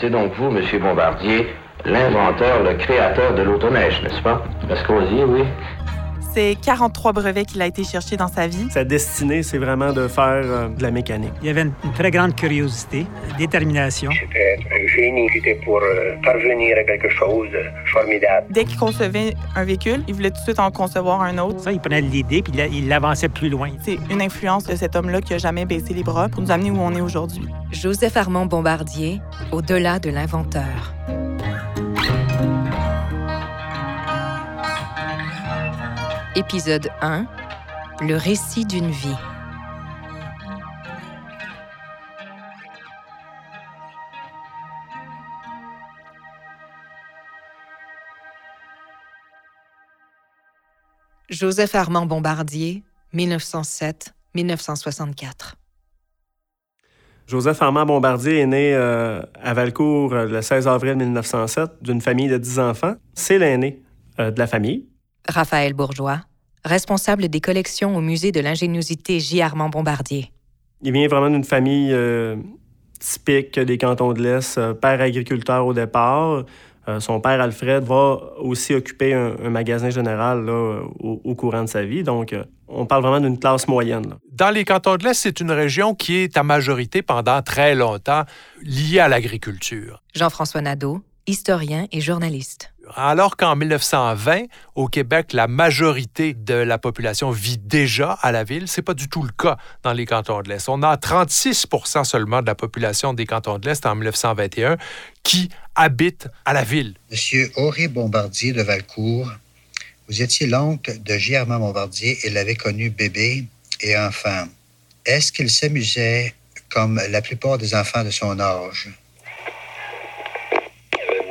C'est donc vous, Monsieur Bombardier, l'inventeur, le créateur de l'autoneige, n'est-ce pas? Escosier, oui? C'est 43 brevets qu'il a été chercher dans sa vie. Sa destinée, c'est vraiment de faire euh, de la mécanique. Il y avait une, une très grande curiosité, détermination. C'était un génie. C'était pour euh, parvenir à quelque chose de formidable. Dès qu'il concevait un véhicule, il voulait tout de suite en concevoir un autre. Ça, il prenait l'idée puis il l'avançait plus loin. C'est une influence de cet homme-là qui a jamais baissé les bras pour nous amener où on est aujourd'hui. Joseph Armand Bombardier, au-delà de l'inventeur. Épisode 1 Le récit d'une vie. Joseph Armand Bombardier, 1907-1964. Joseph Armand Bombardier est né euh, à Valcourt euh, le 16 avril 1907 d'une famille de 10 enfants. C'est l'aîné euh, de la famille. Raphaël Bourgeois, responsable des collections au musée de l'ingéniosité J. Armand Bombardier. Il vient vraiment d'une famille euh, typique des cantons de l'Est, euh, père agriculteur au départ. Euh, son père Alfred va aussi occuper un, un magasin général là, au, au courant de sa vie. Donc, euh, on parle vraiment d'une classe moyenne. là. Dans les cantons de l'Est, c'est une région qui est à majorité pendant très longtemps liée à l'agriculture. Jean-François Nadeau, historien et journaliste. Alors qu'en 1920, au Québec, la majorité de la population vit déjà à la ville, c'est pas du tout le cas dans les cantons de l'Est. On a 36% seulement de la population des cantons de l'Est en 1921 qui habite à la ville. Monsieur Auré Bombardier de Valcourt, vous étiez l'oncle de. Armand Bombardier et l'avez connu bébé et enfant. Est-ce qu'il s'amusait comme la plupart des enfants de son âge? Euh,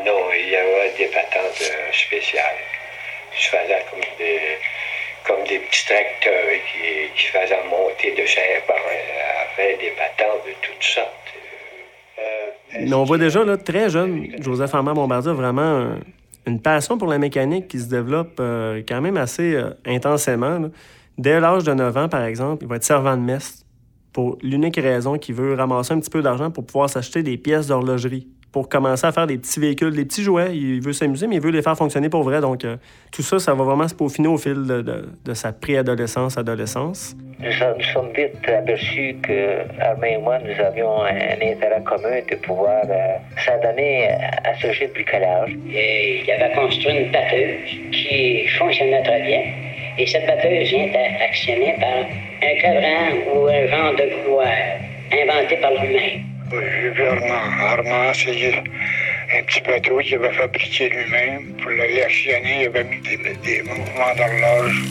non, il y avait des patentes euh, spéciales. Je faisais comme des, tracteurs qui, qui monter de Saint-Paul. avait des de toutes sortes. Euh, Mais on voit déjà, là, très jeune, Joseph Armand Bombardier a vraiment un- une passion pour la mécanique qui se développe euh, quand même assez euh, intensément. Dès l'âge de 9 ans, par exemple, il va être servant de messe pour l'unique raison qu'il veut ramasser un petit peu d'argent pour pouvoir s'acheter des pièces d'horlogerie, pour commencer à faire des petits véhicules, des petits jouets. Il veut s'amuser, mais il veut les faire fonctionner pour vrai. Donc, euh, tout ça, ça va vraiment se peaufiner au fil de, de- de sa préadolescence, adolescence. Nous sommes, nous sommes vite aperçus que Armand et moi, nous avions un intérêt commun de pouvoir euh, s'adonner à ce jeu de bricolage. Et il avait construit une batteuse qui fonctionnait très bien. Et cette batteuse vient à- actionnée par un cadran ou un genre de couloir inventé par lui-même. J'ai vu Armand, Armand essayer un petit bateau qu'il avait fabriqué lui-même. Pour l'aller actionner, il avait mis des, des mouvements d'horloge.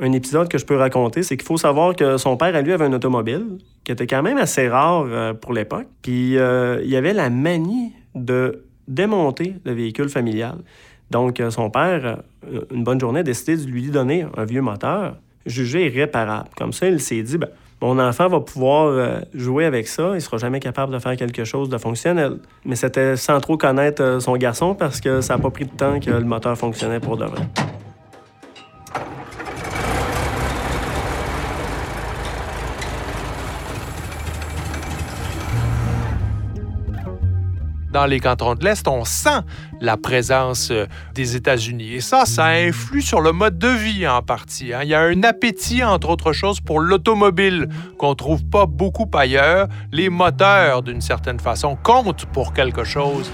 un épisode que je peux raconter, c'est qu'il faut savoir que son père, à lui, avait un automobile qui était quand même assez rare euh, pour l'époque. Puis euh, il avait la manie de démonter le véhicule familial. Donc, euh, son père, une bonne journée, a décidé de lui donner un vieux moteur jugé irréparable. Comme ça, il s'est dit, ben, mon enfant va pouvoir euh, jouer avec ça, il sera jamais capable de faire quelque chose de fonctionnel. Mais c'était sans trop connaître euh, son garçon parce que ça n'a pas pris de temps que le moteur fonctionnait pour de vrai. Dans les cantons de l'Est, on sent la présence euh, des États-Unis. Et ça, ça influe sur le mode de vie en partie. hein. Il y a un appétit, entre autres choses, pour l'automobile qu'on trouve pas beaucoup ailleurs. Les moteurs, d'une certaine façon, comptent pour quelque chose.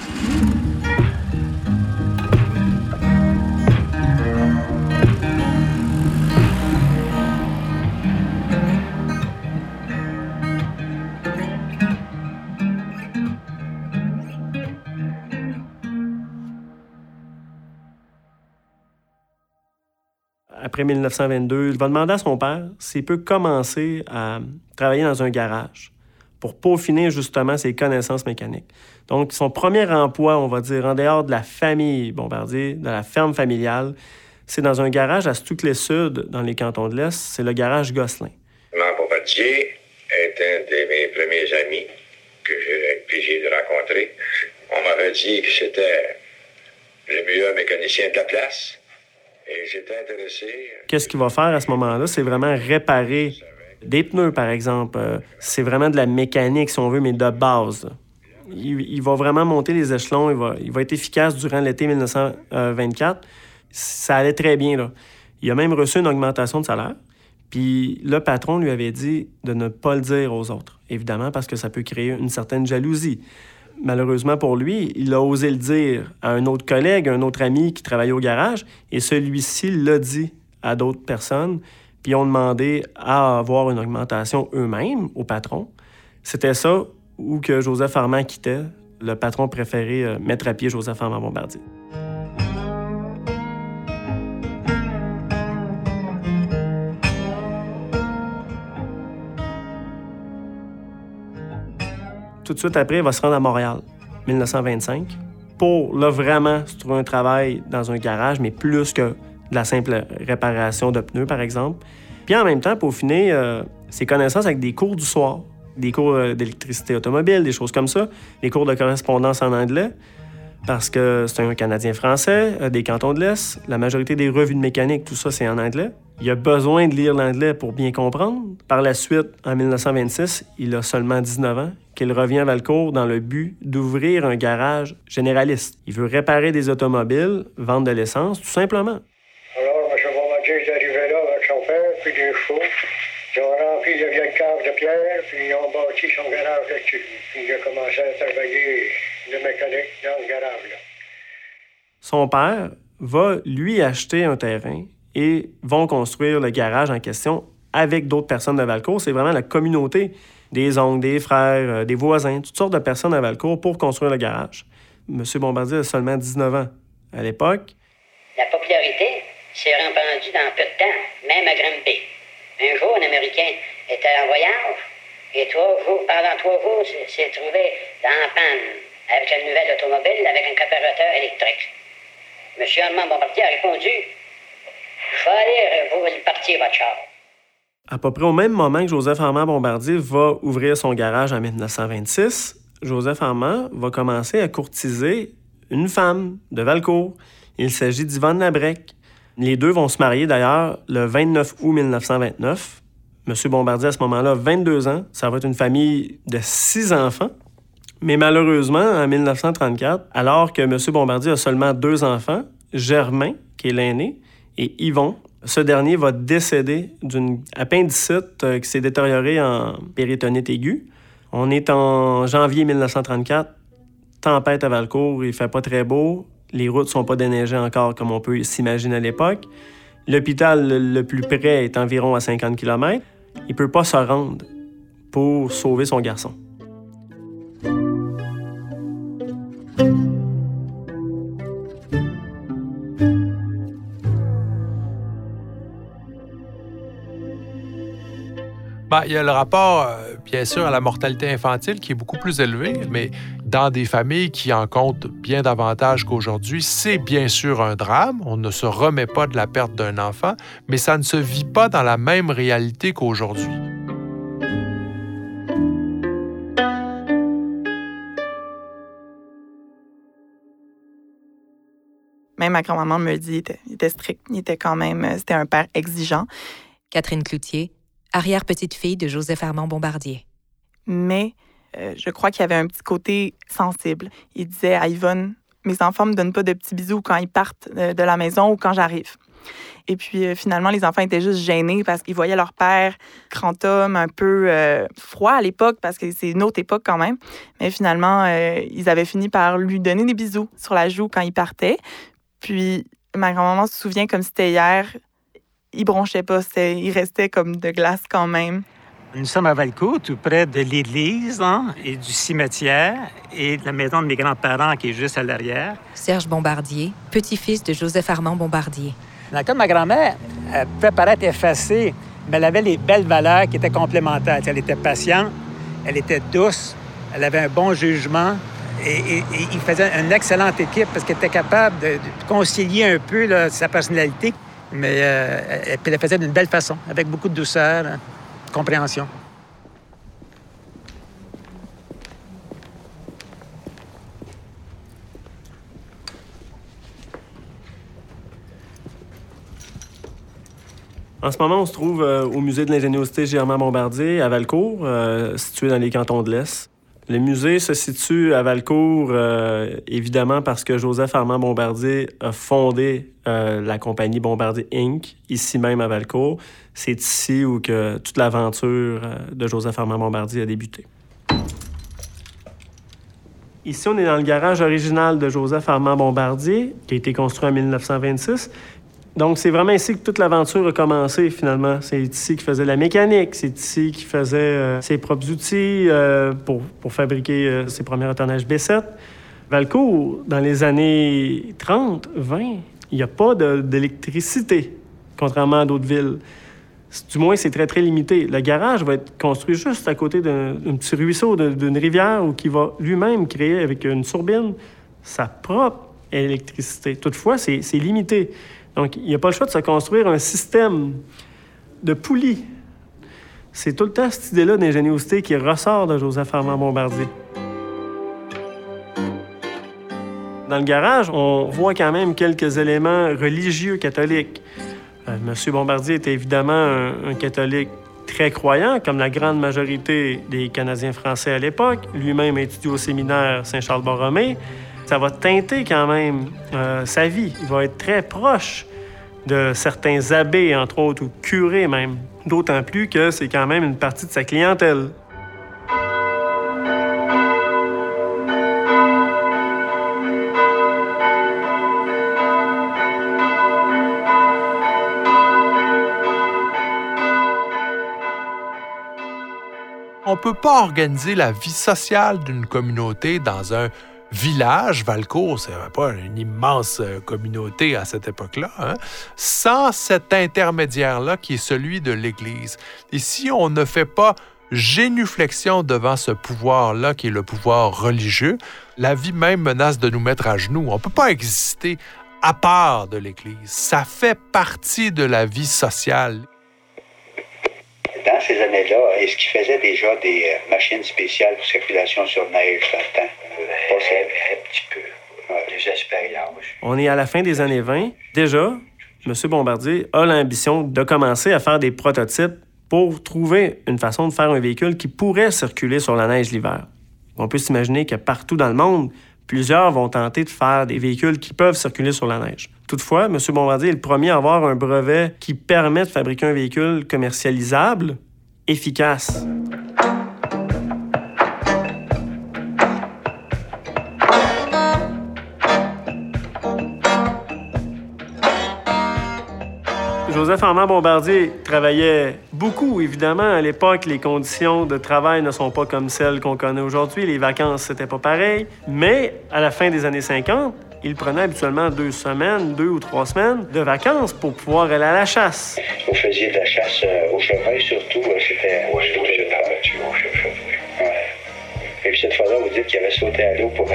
Après 1922, il va demander à son père s'il peut commencer à travailler dans un garage pour peaufiner justement ses connaissances mécaniques. Donc, son premier emploi, on va dire, en dehors de la famille Bombardier, de la ferme familiale, c'est dans un garage à Stucley-Sud, dans les cantons de l'Est. C'est le garage Gosselin. Armand Bombardier est un de mes premiers amis que j'ai plaisir de rencontrer. On m'avait dit que c'était le meilleur mécanicien de la place. J'étais intéressé. Qu'est-ce qu'il va faire à ce moment-là? C'est vraiment réparer Des pneus, par exemple, euh, c'est vraiment de la mécanique, si on veut, mais de base. Il, il va vraiment monter les échelons, il va, il va être efficace durant l'été 1924. Ça allait très bien. Là. Il a même reçu une augmentation de salaire. Puis le patron lui avait dit de ne pas le dire aux autres, évidemment, parce que ça peut créer une certaine jalousie. Malheureusement pour lui, il a osé le dire à un autre collègue, un autre ami qui travaillait au garage, et celui-ci l'a dit à d'autres personnes, puis ont demandé à avoir une augmentation eux-mêmes au patron. C'était ça ou que Joseph Armand quittait. Le patron préférait euh, mettre à pied Joseph Armand Bombardier. Tout de suite après, il va se rendre à Montréal, 1925, pour là, vraiment se trouver un travail dans un garage, mais plus que de la simple réparation de pneus, par exemple. Puis en même temps, pour finir euh, ses connaissances avec des cours du soir, des cours euh, d'électricité automobile, des choses comme ça, des cours de correspondance en anglais, parce que c'est un Canadien français, euh, des cantons de l'Est, la majorité des revues de mécanique, tout ça, c'est en anglais. Il a besoin de lire l'anglais pour bien comprendre. Par la suite, en 1926, il a seulement 19 ans, qu'il revient à Valcourt dans le but d'ouvrir un garage généraliste. Il veut réparer des automobiles, vendre de l'essence, tout simplement. Alors, M. Arrivé là avec son père, puis des chevaux. Ils ont rempli de vieilles de pierre, puis ils ont bâti son garage là-dessus. Puis il a commencé à travailler de mécanique dans ce garage-là. Son père va lui acheter un terrain et vont construire le garage en question avec d'autres personnes de Valcourt. C'est vraiment la communauté des oncles, des frères, euh, des voisins, toutes sortes de personnes à Valcourt pour construire le garage. M. Bombardier a seulement 19 ans à l'époque. La popularité s'est répandue dans peu de temps, même à Granby. Un jour, un Américain était en voyage et trois jours, pendant trois jours, s'est- trouvé dans la panne avec une nouvelle automobile avec un carburateur électrique. M. Armand Bombardier a répondu Je vais aller vous partir, votre char. À peu près au même moment que Joseph Armand Bombardier va ouvrir son garage en 1926, Joseph Armand va commencer à courtiser une femme de Valcourt. Il s'agit d'Yvonne Labrec. Les deux vont se marier d'ailleurs le 29 août 1929. Monsieur Bombardier, à ce moment-là, a 22 ans. Ça va être une famille de six enfants. Mais malheureusement, en 1934, alors que M. Bombardier a seulement deux enfants, Germain, qui est l'aîné, et Yvon, ce dernier va décéder d'une appendicite euh, qui s'est détériorée en péritonite aiguë. On est en janvier 1934, tempête à Valcourt, il fait pas très beau, les routes sont pas déneigées encore comme on peut s'imaginer à l'époque. L'hôpital le plus près est environ à 50 km. Il peut pas se rendre pour sauver son garçon. Ben, il y a le rapport, euh, bien sûr, à la mortalité infantile qui est beaucoup plus élevé, mais dans des familles qui en comptent bien davantage qu'aujourd'hui, c'est bien sûr un drame. On ne se remet pas de la perte d'un enfant, mais ça ne se vit pas dans la même réalité qu'aujourd'hui. Même ma grand-maman me dit, il était, il était strict. Il était quand même, euh, c'était un père exigeant. Catherine Cloutier, arrière-petite-fille de Joseph Armand Bombardier. Mais euh, je crois qu'il y avait un petit côté sensible. Il disait à Yvonne, mes enfants me donnent pas de petits bisous quand ils partent euh, de la maison ou quand j'arrive. Et puis euh, finalement, les enfants étaient juste gênés parce qu'ils voyaient leur père, grand homme, un peu froid à l'époque parce que c'est une autre époque quand même. Mais finalement, ils avaient fini par lui donner des bisous sur la joue quand il partait. Puis ma grand-maman se souvient comme c'était hier. Il bronchait pas, il restait comme de glace quand même. Nous sommes à Valcourt, tout près de l'église hein, et du cimetière et de la maison de mes grands-parents qui est juste à l'arrière. Serge Bombardier, petit-fils de Joseph Armand Bombardier. Dans le cas de ma grand-mère, elle pouvait paraître effacée, mais elle avait les belles valeurs qui étaient complémentaires. Elle était patiente, elle était douce, elle avait un bon jugement et, et- et il faisait une excellente équipe parce qu'elle était capable de, de concilier un peu là, sa personnalité, mais euh, elle, elle le faisait d'une belle façon, avec beaucoup de douceur, hein, compréhension. En ce moment, on se trouve euh, au musée de l'ingéniosité Germain Bombardier à Valcourt, situé dans les cantons de l'Est. Le musée se situe à Valcourt, euh, évidemment parce que Joseph Armand Bombardier a fondé euh, la compagnie Bombardier Inc., ici même à Valcourt. C'est ici où que toute l'aventure euh, de Joseph Armand Bombardier a débuté. Ici, on est dans le garage original de Joseph Armand Bombardier, qui a été construit en 1926. Donc, c'est vraiment ici que toute l'aventure a commencé, finalement. C'est ici qu'il faisait la mécanique, c'est ici qu'il faisait euh, ses propres outils euh, pour, fabriquer euh, ses premiers retournages B7. Valcourt, dans les années 30, 20, il n'y a pas d'électricité, contrairement à d'autres villes. Du moins, c'est très, très limité. Le garage va être construit juste à côté d'un petit ruisseau, d'une rivière, où qui va lui-même créer, avec une turbine, sa propre électricité. Toutefois, c'est limité. Donc, il n'y a pas le choix de se construire un système de poulies. C'est tout le temps cette idée-là d'ingéniosité qui ressort de Joseph Armand Bombardier. Dans le garage, on voit quand même quelques éléments religieux catholiques. Monsieur Bombardier était évidemment un, un, catholique très croyant, comme la grande majorité des Canadiens français à l'époque. Lui-même étudié au séminaire Saint-Charles-Borromée. Ça va teinter quand même euh, sa vie. Il va être très proche de certains abbés, entre autres, ou curés même. D'autant plus que c'est quand même une partie de sa clientèle. On ne peut pas organiser la vie sociale d'une communauté dans un village, Valcourt, c'est pas une immense euh, communauté à cette époque-là, hein, sans cet intermédiaire-là qui est celui de l'Église. Et si on ne fait pas génuflexion devant ce pouvoir-là qui est le pouvoir religieux, la vie même menace de nous mettre à genoux. On ne peut pas exister à part de l'Église. Ça fait partie de la vie sociale ces années-là, est-ce qu'ils faisaient déjà des euh, machines spéciales pour circulation sur neige dans le temps? Pas un, petit peu. Ouais, des expériences. On est à la fin des années 20. Déjà, M. Bombardier a l'ambition de commencer à faire des prototypes pour trouver une façon de faire un véhicule qui pourrait circuler sur la neige l'hiver. On peut s'imaginer que partout dans le monde, plusieurs vont tenter de faire des véhicules qui peuvent circuler sur la neige. Toutefois, M. Bombardier est le premier à avoir un brevet qui permet de fabriquer un véhicule commercialisable, efficace. Joseph Armand Bombardier travaillait beaucoup, évidemment. À l'époque, les conditions de travail ne sont pas comme celles qu'on connaît aujourd'hui. Les vacances, c'était pas pareil. Mais à la fin des années 50, il prenait habituellement deux semaines, deux ou trois semaines de vacances pour pouvoir aller à la chasse. Vous faisiez de la chasse euh, au chevreuil surtout, euh, c'était au chevreuil. Ouais. Et puis cette fois-là, vous dites qu'il avait sauté à l'eau pour, euh,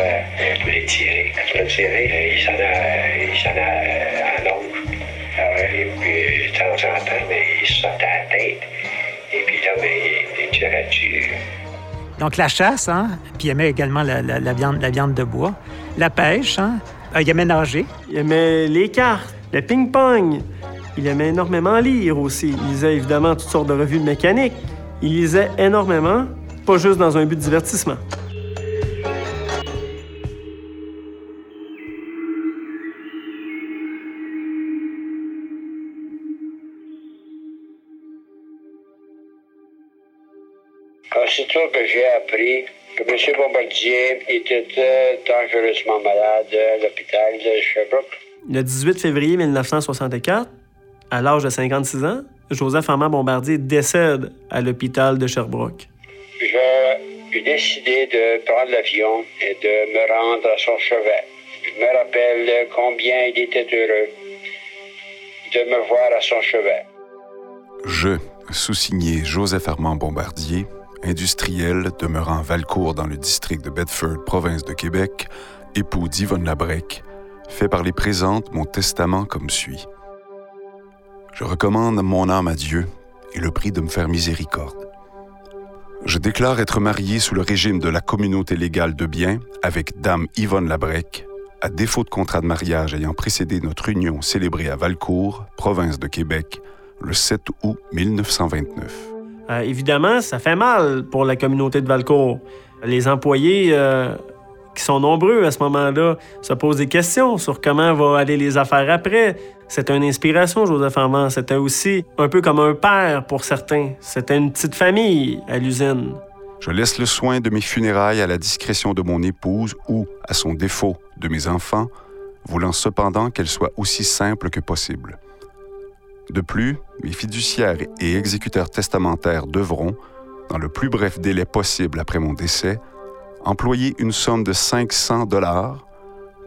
pour les tirer. Pour le tirer. Et il s'en a, il s'en a euh, à l'ongle. Ah. Et puis, de temps en temps, mais il se sortait à la tête. Et puis là, mais, il, il tirait dessus. Donc la chasse, hein? puis il aimait également la, la, la, viande, la viande de bois. La pêche, hein? Il aimait nager. Il aimait les cartes, le ping-pong. Il aimait énormément lire aussi. Il lisait évidemment toutes sortes de revues de mécanique. Il lisait énormément, pas juste dans un but de divertissement. Aussitôt que j'ai appris M. Bombardier était dangereusement malade à l'hôpital de Sherbrooke. Le 18 février 1964, à l'âge de 56 ans, Joseph Armand Bombardier décède à l'hôpital de Sherbrooke. J'ai décidé de prendre l'avion et de me rendre à son chevet. Je me rappelle combien il était heureux de me voir à son chevet. Je, sous-signé Joseph Armand Bombardier, industriel demeurant Valcourt dans le district de Bedford, province de Québec, époux d'Yvonne Labrec, fait par les présentes mon testament comme suit. Je recommande mon âme à Dieu et le prie de me faire miséricorde. Je déclare être marié sous le régime de la communauté légale de biens avec Dame Yvonne Labrec, à défaut de contrat de mariage ayant précédé notre union célébrée à Valcourt, province de Québec, le 7 août 1929. Euh, évidemment, ça fait mal pour la communauté de Valcourt. Les employés, euh, qui sont nombreux à ce moment-là, se posent des questions sur comment vont aller les affaires après. C'était une inspiration, Joseph Armand. C'était aussi un peu comme un père pour certains. C'était une petite famille à l'usine. Je laisse le soin de mes funérailles à la discrétion de mon épouse ou, à son défaut, de mes enfants, voulant cependant qu'elles soient aussi simples que possible. De plus, mes fiduciaires et exécuteurs testamentaires devront, dans le plus bref délai possible après mon décès, employer une somme de 500 dollars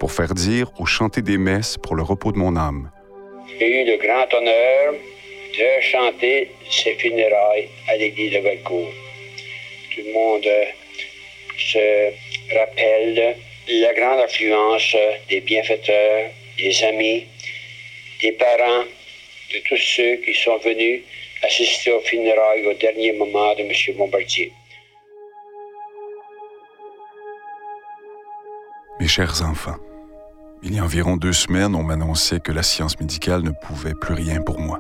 pour faire dire ou chanter des messes pour le repos de mon âme. J'ai eu le grand honneur de chanter ses funérailles à l'église de Valcourt. Tout le monde se rappelle la grande affluence des bienfaiteurs, des amis, des parents, de tous ceux qui sont venus assister aux funérailles au dernier moment de M. Bombardier. Mes chers enfants, il y a environ deux semaines, on m'annonçait que la science médicale ne pouvait plus rien pour moi.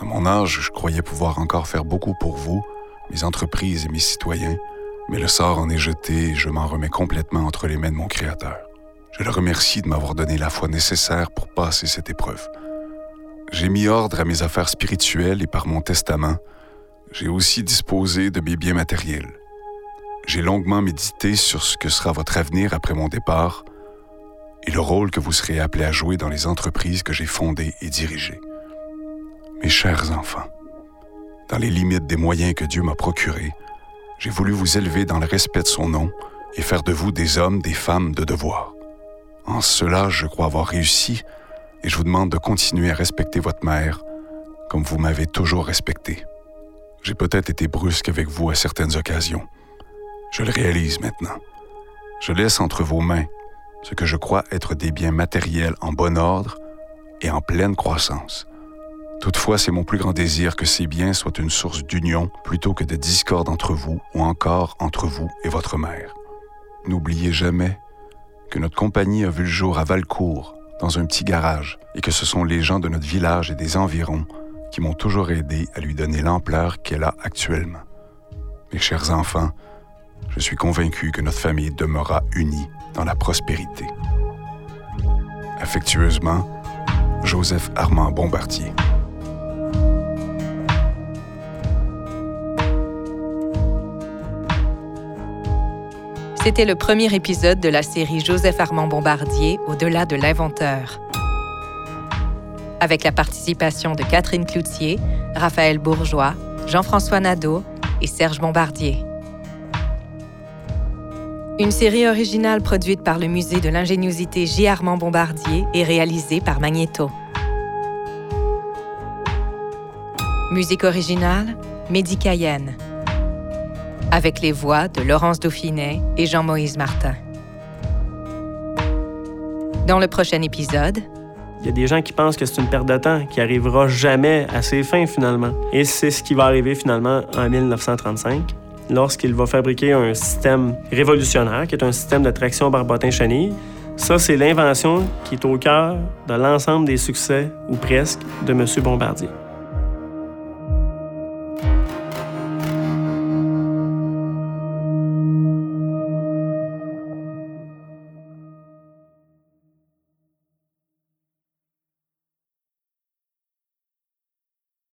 À mon âge, je croyais pouvoir encore faire beaucoup pour vous, mes entreprises et mes citoyens, mais le sort en est jeté et je m'en remets complètement entre les mains de mon Créateur. Je le remercie de m'avoir donné la foi nécessaire pour passer cette épreuve. J'ai mis ordre à mes affaires spirituelles et par mon testament, j'ai aussi disposé de mes biens matériels. J'ai longuement médité sur ce que sera votre avenir après mon départ et le rôle que vous serez appelés à jouer dans les entreprises que j'ai fondées et dirigées. Mes chers enfants, dans les limites des moyens que Dieu m'a procurés, j'ai voulu vous élever dans le respect de son nom et faire de vous des hommes, des femmes de devoir. En cela, je crois avoir réussi et je vous demande de continuer à respecter votre mère comme vous m'avez toujours respecté. J'ai peut-être été brusque avec vous à certaines occasions. Je le réalise maintenant. Je laisse entre vos mains ce que je crois être des biens matériels en bon ordre et en pleine croissance. Toutefois, c'est mon plus grand désir que ces biens soient une source d'union plutôt que de discorde entre vous ou encore entre vous et votre mère. N'oubliez jamais que notre compagnie a vu le jour à Valcourt, dans un petit garage, et que ce sont les gens de notre village et des environs qui m'ont toujours aidé à lui donner l'ampleur qu'elle a actuellement. Mes chers enfants, je suis convaincu que notre famille demeurera unie dans la prospérité. Affectueusement, Joseph Armand Bombardier. C'était le premier épisode de la série Joseph Armand Bombardier, Au-delà de l'inventeur. Avec la participation de Catherine Cloutier, Raphaël Bourgeois, Jean-François Nadeau et Serge Bombardier. Une série originale produite par le Musée de l'ingéniosité J. Armand Bombardier et réalisée par Magneto. Musique originale, Mehdi Cayenne. Avec les voix de Laurence Dauphinet et Jean-Moïse Martin. Dans le prochain épisode, Il y a des gens qui pensent que c'est une perte de temps, qui arrivera jamais à ses fins finalement. Et c'est ce qui va arriver finalement en 1935, lorsqu'il va fabriquer un système révolutionnaire, qui est un système de traction barbotin-chenille. Ça, c'est l'invention qui est au cœur de l'ensemble des succès, ou presque, de M. Bombardier.